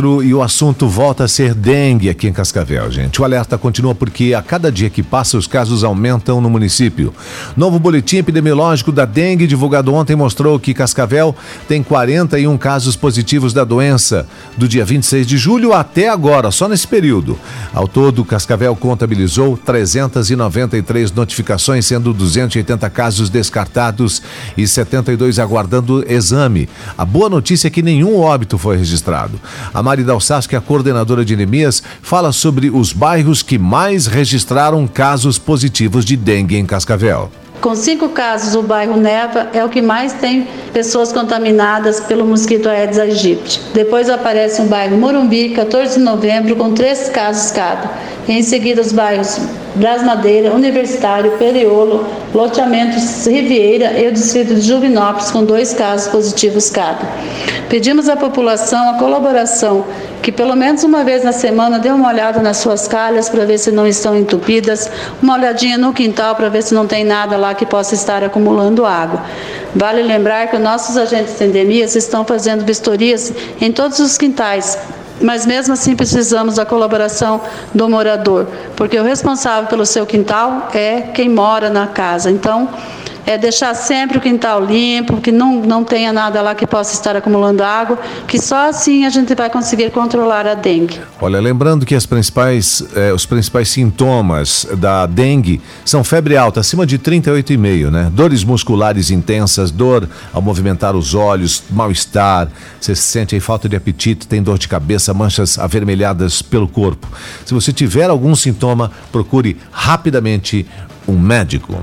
quatro e o assunto volta a ser dengue aqui em Cascavel, gente. O alerta continua porque a cada dia que passa os casos aumentam no município. Novo boletim epidemiológico da dengue divulgado ontem mostrou que Cascavel tem 41 casos positivos da doença do dia 26 de julho até agora, só nesse período. Ao todo, Cascavel contabilizou 393 notificações, sendo 280 casos descartados e 72 aguardando exame. A boa notícia é que nenhum óbito foi registrado. A Mari Dalsas, que é a coordenadora de Neemias, fala sobre os bairros que mais registraram casos positivos de dengue em Cascavel. Com cinco casos, o bairro Neva é o que mais tem pessoas contaminadas pelo mosquito Aedes aegypti. Depois aparece o bairro Morumbi, 14 de novembro, com três casos cada. Em seguida, os bairros Brasmadeira, Universitário, Periolo, Loteamentos Riviera e o distrito de Juvinópolis, com dois casos positivos cada. Pedimos à população a colaboração que pelo menos uma vez na semana dê uma olhada nas suas calhas para ver se não estão entupidas, uma olhadinha no quintal para ver se não tem nada lá que possa estar acumulando água. Vale lembrar que nossos agentes de endemias estão fazendo vistorias em todos os quintais, mas mesmo assim precisamos da colaboração do morador, porque o responsável pelo seu quintal é quem mora na casa. Então, é deixar sempre o quintal limpo, que não, não tenha nada lá que possa estar acumulando água, que só assim a gente vai conseguir controlar a dengue. Olha, lembrando que as principais, eh, os principais sintomas da dengue são febre alta, acima de 38,5, né? Dores musculares intensas, dor ao movimentar os olhos, mal-estar, você sente aí falta de apetite, tem dor de cabeça, manchas avermelhadas pelo corpo. Se você tiver algum sintoma, procure rapidamente um médico.